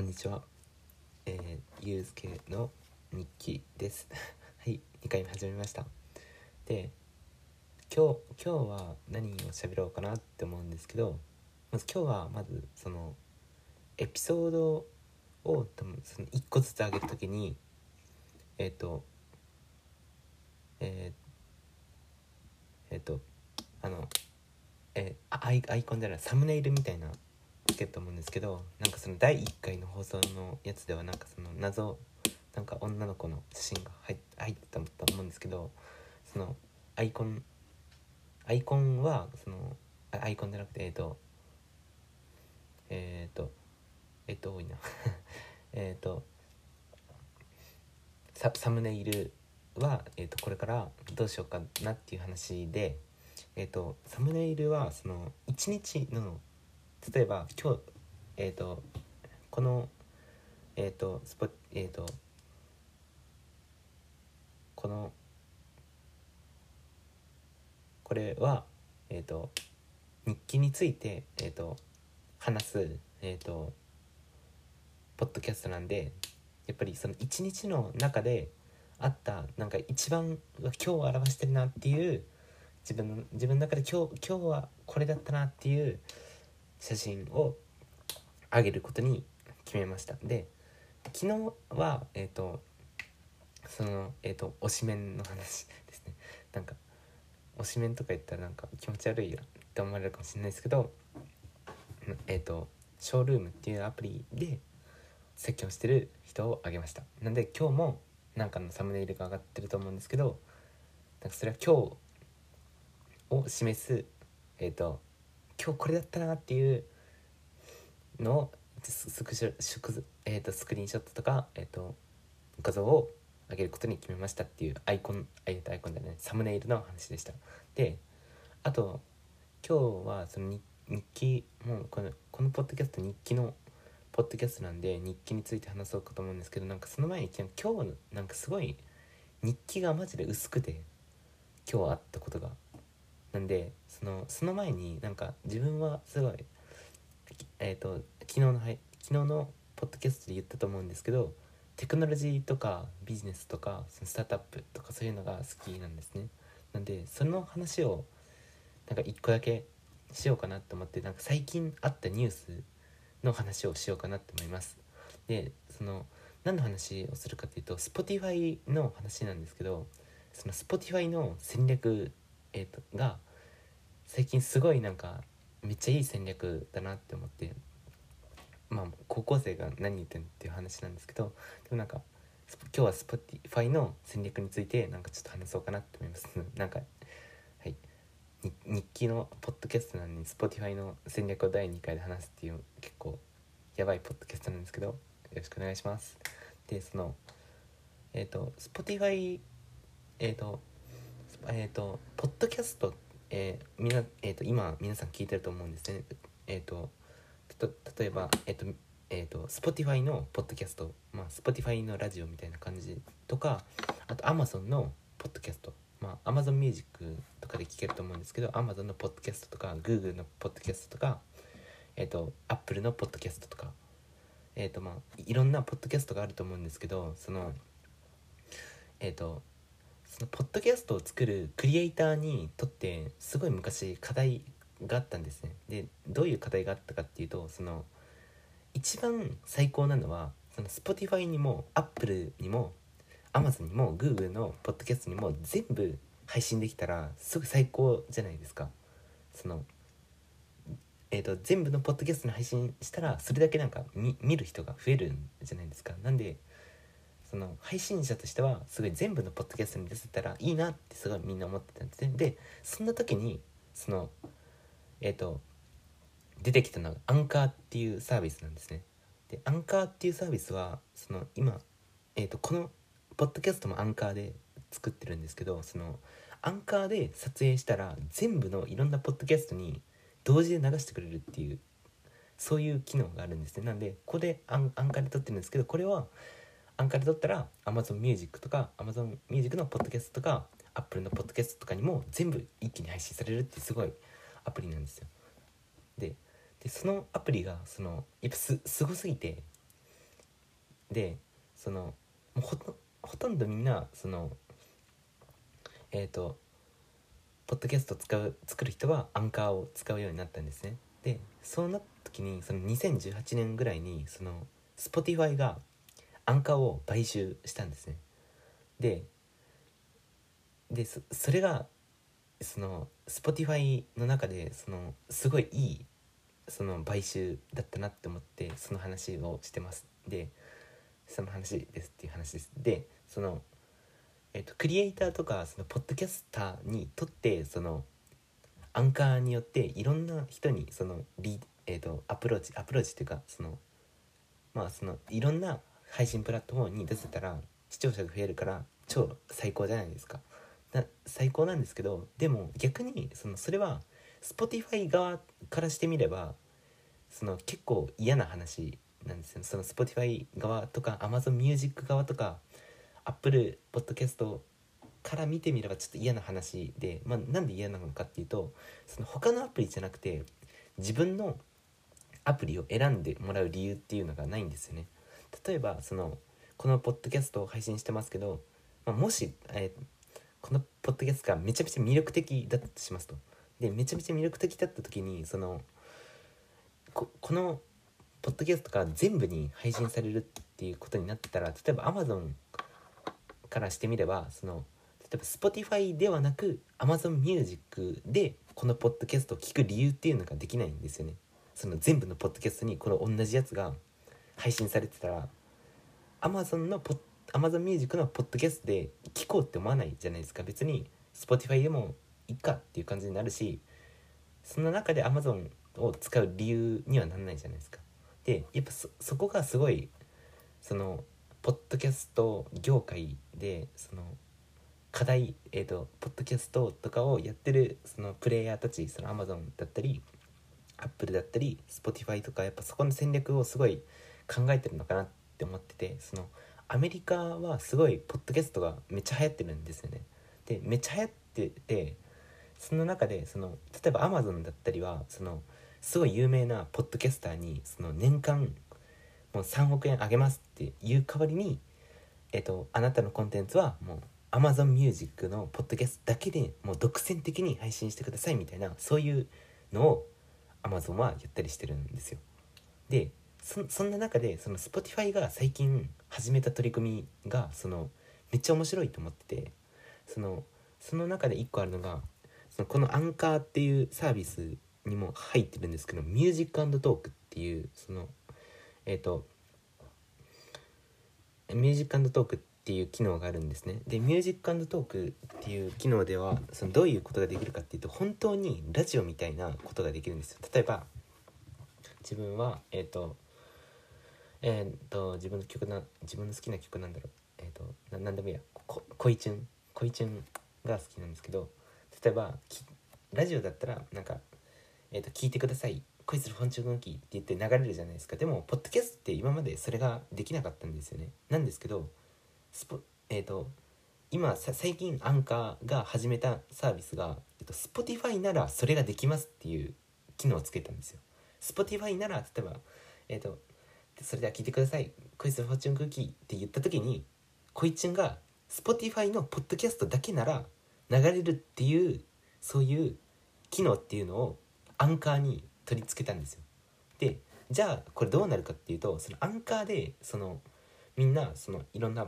こんにちは。えー、ゆうすけの日記です。はい、2回目始めました。で、今日、今日は何を喋ろうかなって思うんですけど、まず今日はまずそのエピソードを多分その1個ずつ上げるときに、えっ、と、えー、えっ、と、あの、えーあアイアイコンじゃないサムネイルみたいなけと思うんですけどなんかその第1回の放送のやつではなんかその謎なんか女の子の写真が入っ入ってたと思うんですけどそのアイコンアイコンはそのアイコンじゃなくてえっ、とえっ、とえっ、と多いな。えっとササムネイルは、えー、とこれからどうしようかなっていう話で、えー、とサムネイルはその1日の例えば今日えっ、とこのえっ、とスポえっ、とこのこれはえっ、と日記についてえっ、と話すえっ、とポッドキャストなんでやっぱりその一日の中であったなんか一番今日を表してるなっていう自分の自分の中で今日今日はこれだったなっていう写真を上げることに決めました。で昨日はえっ、とそのえっ、と推しメンの話ですね。なんか推しメンとか言ったらなんか気持ち悪いなって思われるかもしれないですけどえっ、とショールームっていうアプリで説教してる人をあげました。なんで今日もなんかのサムネイルが上がってると思うんですけどなんかそれは今日を示すえっ、と今日これだったなっていうのをスクショスクえー、とスクリーンショットとか、えー、と画像を上げることに決めましたっていうアイコンアイアイコンだねサムネイルの話でした。であと今日はその日日記もうこのこのポッドキャスト日記のポッドキャストなんで日記について話そうかと思うんですけどなんかその前に今日なんかすごい日記がマジで薄くて今日あったことが。なんでそのその前になんか自分はすごいえっ、と昨日の昨日のポッドキャストで言ったと思うんですけどテクノロジーとかビジネスとかそのスタートアップとかそういうのが好きなんですね。なんでその話をなんか一個だけしようかなと思ってなんか最近あったニュースの話をしようかなと思います。でその何の話をするかというと Spotify の話なんですけどその Spotify の戦略、えー、とが最近すごいなんかめっちゃいい戦略だなって思ってまあ高校生が何言ってんっていう話なんですけどでもなんか今日は Spotify の戦略についてなんかちょっと話そうかなって思います。なんかはい。日記のポッドキャストなのに Spotify の戦略を第2回で話すっていう結構やばいポッドキャストなんですけどよろしくお願いします。でそのえっ、と Spotify えっ、とえっ、とポッドキャストえーみなえー、と今皆さん聞いてると思うんですね。えっ、とと例えばえっ、とえっ、と Spotify のポッドキャスト、まあ Spotify のラジオみたいな感じとか、あと Amazon のポッドキャスト、まあ Amazon Music とかで聞けると思うんですけど、Amazon のポッドキャストとか Google のポッドキャストとか、えっ、と Apple のポッドキャストとか、えっ、とまあいろんなポッドキャストがあると思うんですけど、そのえっ、とそのポッドキャストを作るクリエイターにとってすごい昔課題があったんですね。でどういう課題があったかっていうとその一番最高なのはその Spotify にも Apple にも Amazon にも Google のポッドキャストにも全部配信できたらすごい最高じゃないですか。そのえー、と全部のポッドキャストに配信したらそれだけなんか見見る人が増えるんじゃないですか。なんでその配信者としてはすごい全部のポッドキャストに出せたらいいなってすごいみんな思ってたんですねでそんな時にそのえっ、と出てきたのがアンカーっていうサービスなんですね。でアンカーっていうサービスはその今えっ、とこのポッドキャストもアンカーで作ってるんですけどそのアンカーで撮影したら全部のいろんなポッドキャストに同時で流してくれるっていうそういう機能があるんですね。なんでここでアンアンカーで撮ってるんですけどこれはアンカーで撮ったら Amazon Music とか Amazon Music のポッドキャストとか Apple のポッドキャストとかにも全部一気に配信されるってすごいアプリなんですよ。ででそのアプリがそのやっぱすすごすぎてでそのもうほとほとんどみんなそのえっ、とポッドキャスト使う作る人はアンカーを使うようになったんですね。でそうなった時にその2018年ぐらいにその Spotify がアンカーを買収したんですね。ででそそれがその Spotify の中でそのすごいいいその買収だったなって思ってその話をしてます。でその話ですっていう話です。でそのえっとクリエイターとかそのポッドキャスターにとってそのアンカーによっていろんな人にそのリ、えっとアプローチアプローチっていうかそのまあそのいろんな配信プラットフォームに出せたら視聴者が増えるから超最高じゃないですか。な最高なんですけどでも逆にそのそれは Spotify 側からしてみればその結構嫌な話なんですよその Spotify 側とか Amazon Music 側とか Apple Podcast から見てみればちょっと嫌な話で、まあ、なんで嫌なのかっていうとその他のアプリじゃなくて自分のアプリを選んでもらう理由っていうのがないんですよね。例えばそのこのポッドキャストを配信してますけど、まあ、もし、えーこのポッドキャストがめちゃめちゃ魅力的だったとしますと。でめちゃめちゃ魅力的だった時にそのここのポッドキャストが全部に配信されるっていうことになってたら例えば Amazon からしてみればその例えば Spotify ではなく Amazon Music でこのポッドキャストを聞く理由っていうのができないんですよね。その全部のポッドキャストにこの同じやつが配信されてたら Amazon のポッ Amazon Music のポッドキャストで聞こうって思わないじゃないですか。別に Spotify でもいいかっていう感じになるしその中で Amazon を使う理由にはならないじゃないですか。でやっぱそそこがすごいそのポッドキャスト業界でその課題えっ、とポッドキャストとかをやってるそのプレイヤーたちその Amazon だったり Apple だったり Spotify とかやっぱそこの戦略をすごい考えてるのかなって思っててそのアメリカはすごいポッドキャストがめっちゃ流行ってるんですよね。でめっちゃ流行っててその中でその例えば Amazon だったりはそのすごい有名なポッドキャスターにその年間もう3億円あげますっていう代わりに、えっと、あなたのコンテンツはもう Amazon Music のポッドキャストだけでもう独占的に配信してくださいみたいなそういうのを Amazon はやったりしてるんですよ。でそそんな中でその Spotify が最近始めた取り組みがそのめっちゃ面白いと思っててそのその中で1個あるのがそのこのアンカーっていうサービスにも入ってるんですけど Music Talk っていうそのえっ、と Music Talk っていう機能があるんですね。で Music Talk っていう機能ではそのどういうことができるかっていうと本当にラジオみたいなことができるんですよ。例えば自分はえっ、とえっ、と自分の曲な自分の好きな曲なんだろう。えっ、とななんでもいいや。こ恋チュン恋チュンが好きなんですけど例えばラジオだったらなんかえー、と聞いてください。恋するフォンチュンキーって言って流れるじゃないですか。でもポッドキャストって今までそれができなかったんですよね。なんですけどスポえっ、と今最近アンカーが始めたサービスが、えっと、Spotify ならそれができますっていう機能をつけたんですよ。Spotify なら例えばえっ、とそれでは聞いてください。恋するフォンチュンクッキーって言った時に恋チュンが Spotify のポッドキャストだけなら流れるっていうそういう機能っていうのをアンカーに取り付けたんですよ。でじゃあこれどうなるかっていうとそのアンカーでそのみんなそのいろんな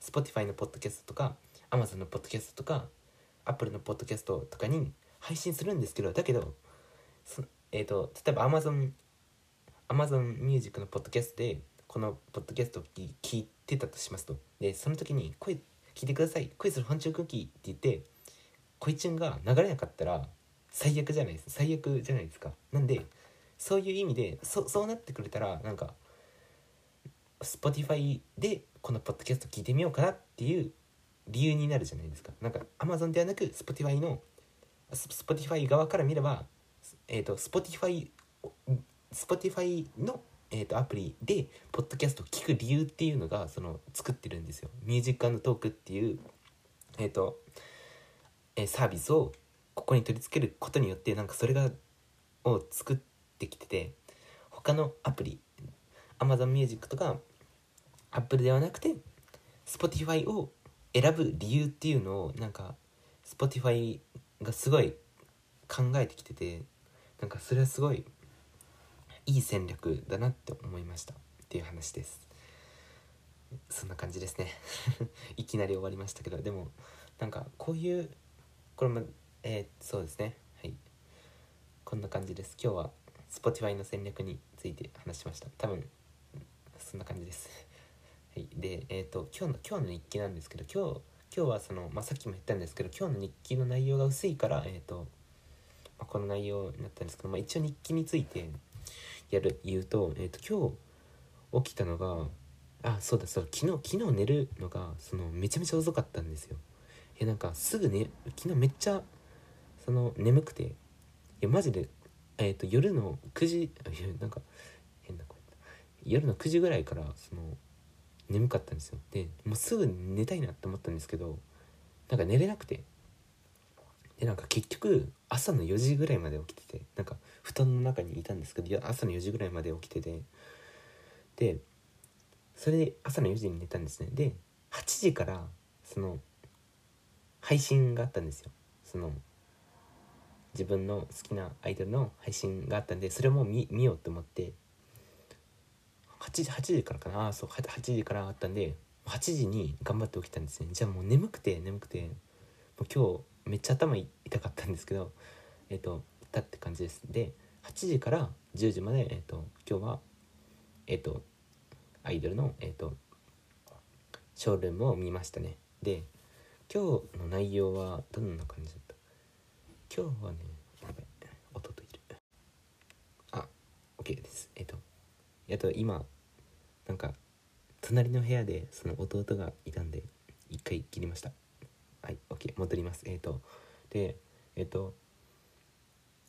Spotify のポッドキャストとか Amazon のポッドキャストとか Apple のポッドキャストとかに配信するんですけどだけどえーと、例えば Amazon, Amazon Music のポッドキャストでこのポッドキャストを聞いてたとしますと。でその時に声聞いてください。声するファンチュークッキーって言って恋ちゃんが流れなかったら最悪じゃないです。最悪じゃないですか。なんでそういう意味でそそうなってくれたらなんか Spotify でこのポッドキャスト聞いてみようかなっていう理由になるじゃないですか。なんか Amazon ではなく Spotify の Spotify 側から見ればえっ、ー、と Spotify Spotify のえーと、アプリでポッドキャストを聞く理由っていうのがその作ってるんですよ。 Music Talk っていう、えーとえー、サービスをここに取り付けることによってなんかそれがを作ってきてて他のアプリ Amazon Music とか Apple ではなくて Spotify を選ぶ理由っていうのをなんか Spotify がすごい考えてきててなんかそれはすごいいい戦略だなって思いました。っていう話です。そんな感じですね。いきなり終わりましたけどでもなんかこういうこれもえー、そうですね。はい。こんな感じです。今日は Spotify の戦略について話しました。多分そんな感じです。はい。でえっ、ー、と今日の今日の日記なんですけど今日今日はその、まあ、さっきも言ったんですけど今日の日記の内容が薄いからえっ、ー、と、まあ、この内容になったんですけど、まあ、一応日記についてやる言うと,、えーと、今日起きたのがあそうだそう昨日昨日寝るのがそのめちゃめちゃ遅かったんですよ。えなんかすぐね昨日めっちゃその眠くて。いやマジでえ、ー、と夜の9時なんか変な声夜の9時ぐらいからその眠かったんですよ。でもうすぐ寝たいなって思ったんですけどなんか寝れなくて。でなんか結局朝の4時ぐらいまで起きててなんか布団の中にいたんですけど朝の4時ぐらいまで起きててでそれで朝の4時に寝たんですね。で8時からその配信があったんですよ。その自分の好きなアイドルの配信があったんでそれも見見ようと思って8時 ,8 時からかなあそう 8, 8時からあったんで8時に頑張って起きたんですね。じゃあもう眠くて眠くてもう今日めっちゃ頭痛かったんですけどえっ、ー、とたって感じです。で8時から10時まで、えーと、今日はえっ、ー、とアイドルのえっ、とショールームを見ましたね。で今日の内容はどんな感じだった？今日はねやばい音といる。あ OK です。えっ、とあと今なんか隣の部屋でその弟がいたんで一回切りました。はい OK 戻ります。えっ、とでえっ、と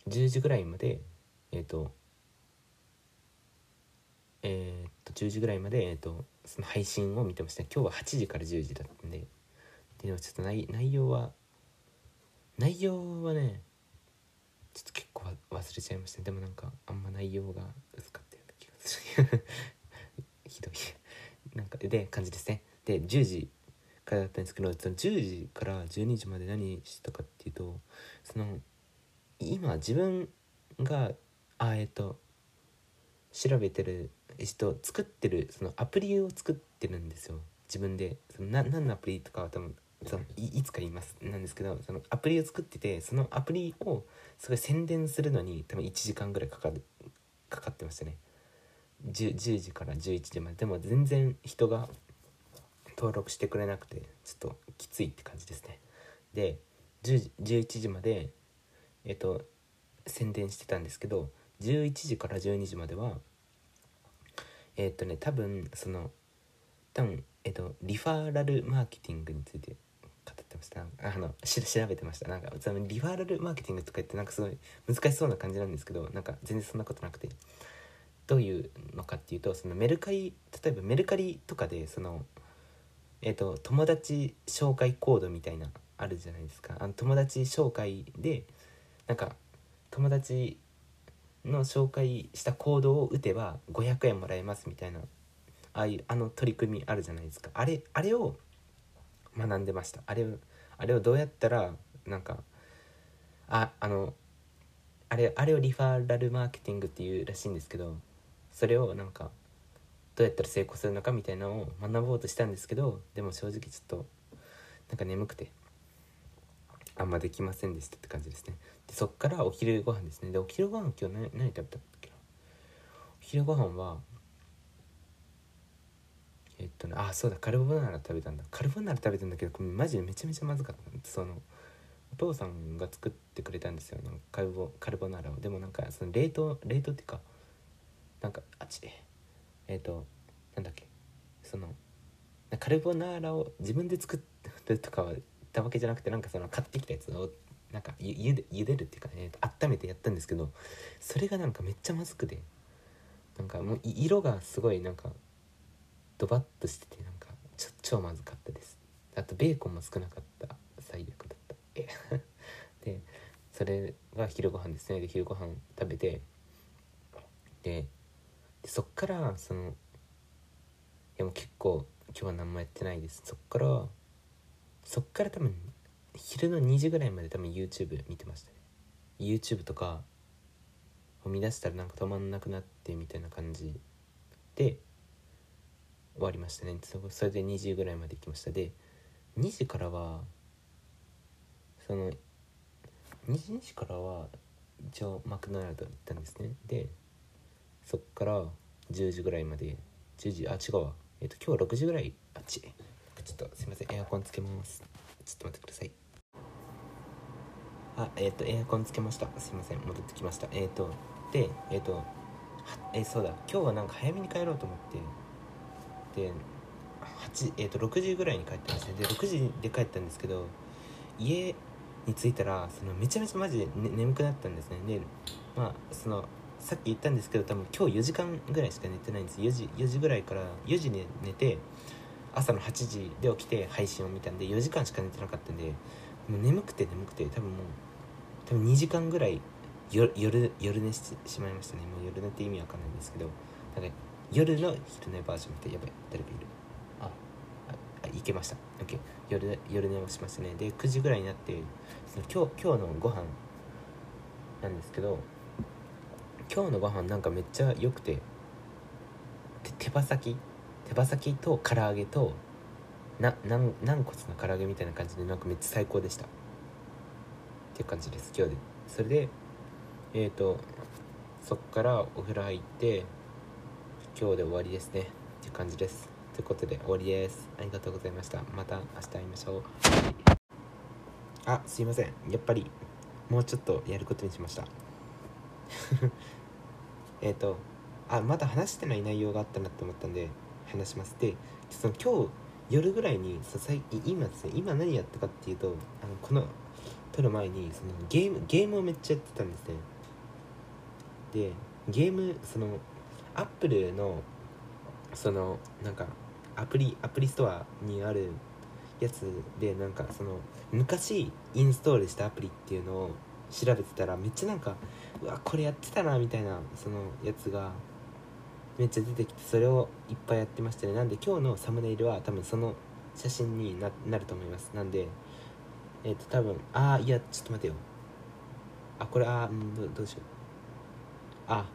10時ぐらいまでえっ、ー、とえっ、と10時ぐらいまで、えーと、その配信を見てました。今日は8時から10時だったんででもちょっと内内容は内容はねちょっと結構忘れちゃいました。でもなんかあんま内容が薄かったような気がする。ひどい。なんかで感じですね。で10時からだったんですけどその10時から12時まで何してたかっていうとその今自分があえっ、と調べてる人作ってるそのアプリを作ってるんですよ。自分で。そのな何のアプリとかは多分そのいいつか言います。なんですけどそのアプリを作っててそのアプリをすごい宣伝するのに多分1時間ぐらいかかるかかってましたね。10, 10時から11時まで。でも全然人が登録してくれなくてちょっときついって感じですね。で10時11時までえっと宣伝してたんですけど11時から12時まではえっとね多分その多分えっとリファーラルマーケティングについて語ってました。あのし調べてました。なんかリファーラルマーケティングとか言ってなんかすごい難しそうな感じなんですけどなんか全然そんなことなくて。どういうのかっていうとそのメルカリ例えばメルカリとかでそのえっと友達紹介コードみたいなあるじゃないですか。あの友達紹介でなんか友達の紹介したコードを打てば500円もらえますみたいなああいうあの取り組みあるじゃないですか。あれあれを学んでました。あれあれをどうやったらなんかああのあれあれをリファーラルマーケティングっていうらしいんですけどそれをなんかどうやったら成功するのかみたいなのを学ぼうとしたんですけどでも正直ちょっとなんか眠くてあんまできませんでしたって感じですね。でそっからお昼ご飯ですね。でお昼ご飯今日何何食べたっけな？お昼ご飯はえっとねあそうだカルボナーラ食べたんだ。カルボナーラ食べたんだけどこれマジでめちゃめちゃまずかったそのお父さんが作ってくれたんですよ。なんかカルボカルボナーラを。でもなんかその冷凍冷凍っていうかなんかあっちえっ、となんだっけそのカルボナーラを自分で作るとかはたわけじゃなくてなんかその買ってきたやつをなんかゆゆで茹でるっていうかね温めてやったんですけどそれがなんかめっちゃまずくてなんかもう色がすごいなんかドバッとしててなんかちょ超まずかったです。あとベーコンも少なかった最悪だった。え でそれが昼ご飯ですね。で昼ご飯食べてでそっからそのいでもう結構今日は何もやってないです。そっからそっから多分昼の2時ぐらいまで多分 YouTube 見てましたね。YouTube とかを見出したらなんか止まんなくなってみたいな感じで終わりましたね。そそれで2時ぐらいまで行きました。で2時からはその2時からは一応マクドナルド行ったんですね。でそっから10時ぐらいまで10時あ違うわ。えっ、と今日は6時ぐらい。あっちちょっとすいません。エアコンつけます。ちょっと待ってください。あえっ、とエアコンつけました。すいません。戻ってきました。えっ、とでえっ、とはえそうだ。今日はなんか早めに帰ろうと思って。で8えっ、と6時ぐらいに帰ったんですね。で6時で帰ったんですけど家に着いたらそのめちゃめちゃマジで、ね、眠くなったんですね。でまあそのさっき言ったんですけど多分今日4時間ぐらいしか寝てないんです。4時 ,4 時ぐらいから4時に寝て朝の8時で起きて配信を見たんで4時間しか寝てなかったんでもう眠くて眠くて多分もう多分2時間ぐらい夜夜夜寝してしまいましたね。もう夜寝って意味わかんないんですけどなんか夜の昼寝バージョンってやばい誰かいる？あ。あいけました。OK 夜夜寝をしましたね。で9時ぐらいになってその今日今日のご飯なんですけど今日のご飯なんかめっちゃ良くて手羽先？手羽先と唐揚げとな軟軟骨の唐揚げみたいな感じでなんかめっちゃ最高でした。っていう感じです今日で。それでえっ、ー、とそっからお風呂入って今日で終わりですね。っていう感じです。ということで終わりです。ありがとうございました。また明日会いましょう。あすいません。やっぱりもうちょっとやることにしました。えっとあまだ話してない内容があったなって思ったんで話します。でその今日夜ぐらいにそ最今ですね今何やったかっていうとあのこの撮る前にそのゲームゲームをめっちゃやってたんですね。でゲームそのアップルのそのなんかアプリアプリストアにあるやつでなんかその昔インストールしたアプリっていうのを調べてたらめっちゃなんかうわこれやってたなみたいなそのやつがめっちゃ出てきてそれをいっぱいやってましたね。なんで今日のサムネイルは多分その写真になると思います。なんでえっ、ー、と多分ああいやちょっと待てよ。あこれあうんどどうしよう。あ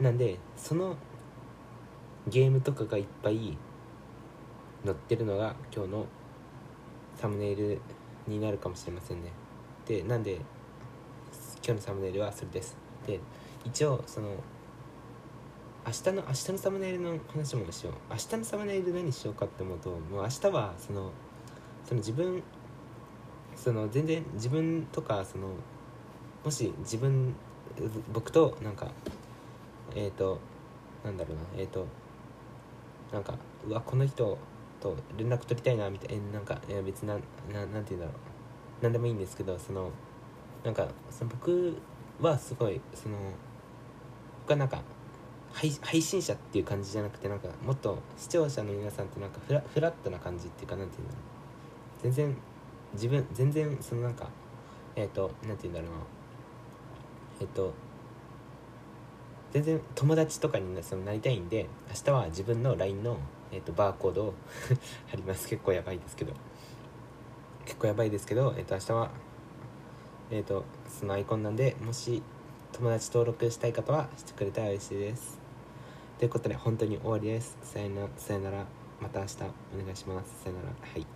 なんでそのゲームとかがいっぱい載ってるのが今日のサムネイルになるかもしれませんね。でなんで今日のサムネイルはそれです。で一応その明日の明日のサムネイルの話もしよう。明日のサムネイル何しようかって思うともう明日はそのその自分その全然自分とかそのもし自分僕となんかえっ、ー、となんだろうなえっ、ー、となんかうわこの人と連絡取りたいなみたいななんかいや別なななんて言うんだろう。何でもいいんですけどそのなんかその僕はすごいその僕はなんか配信者っていう感じじゃなくてなんかもっと視聴者の皆さんってなんかフラフラットな感じっていうかなんていうんだろう。全然自分全然そのなんかえっ、ー、となんていうんだろうな。えっ、ー、と全然友達とかにそのなりたいんで明日は自分の LINE の、えーと、バーコードを 貼ります。結構やばいですけど。結構やばいですけど、えーと、明日はえっ、ー、とそのアイコンなんでもし友達登録したい方はしてくれたら嬉しいです。ということで本当に終わりです。さよならさよなら。また明日お願いします。さよなら。はい。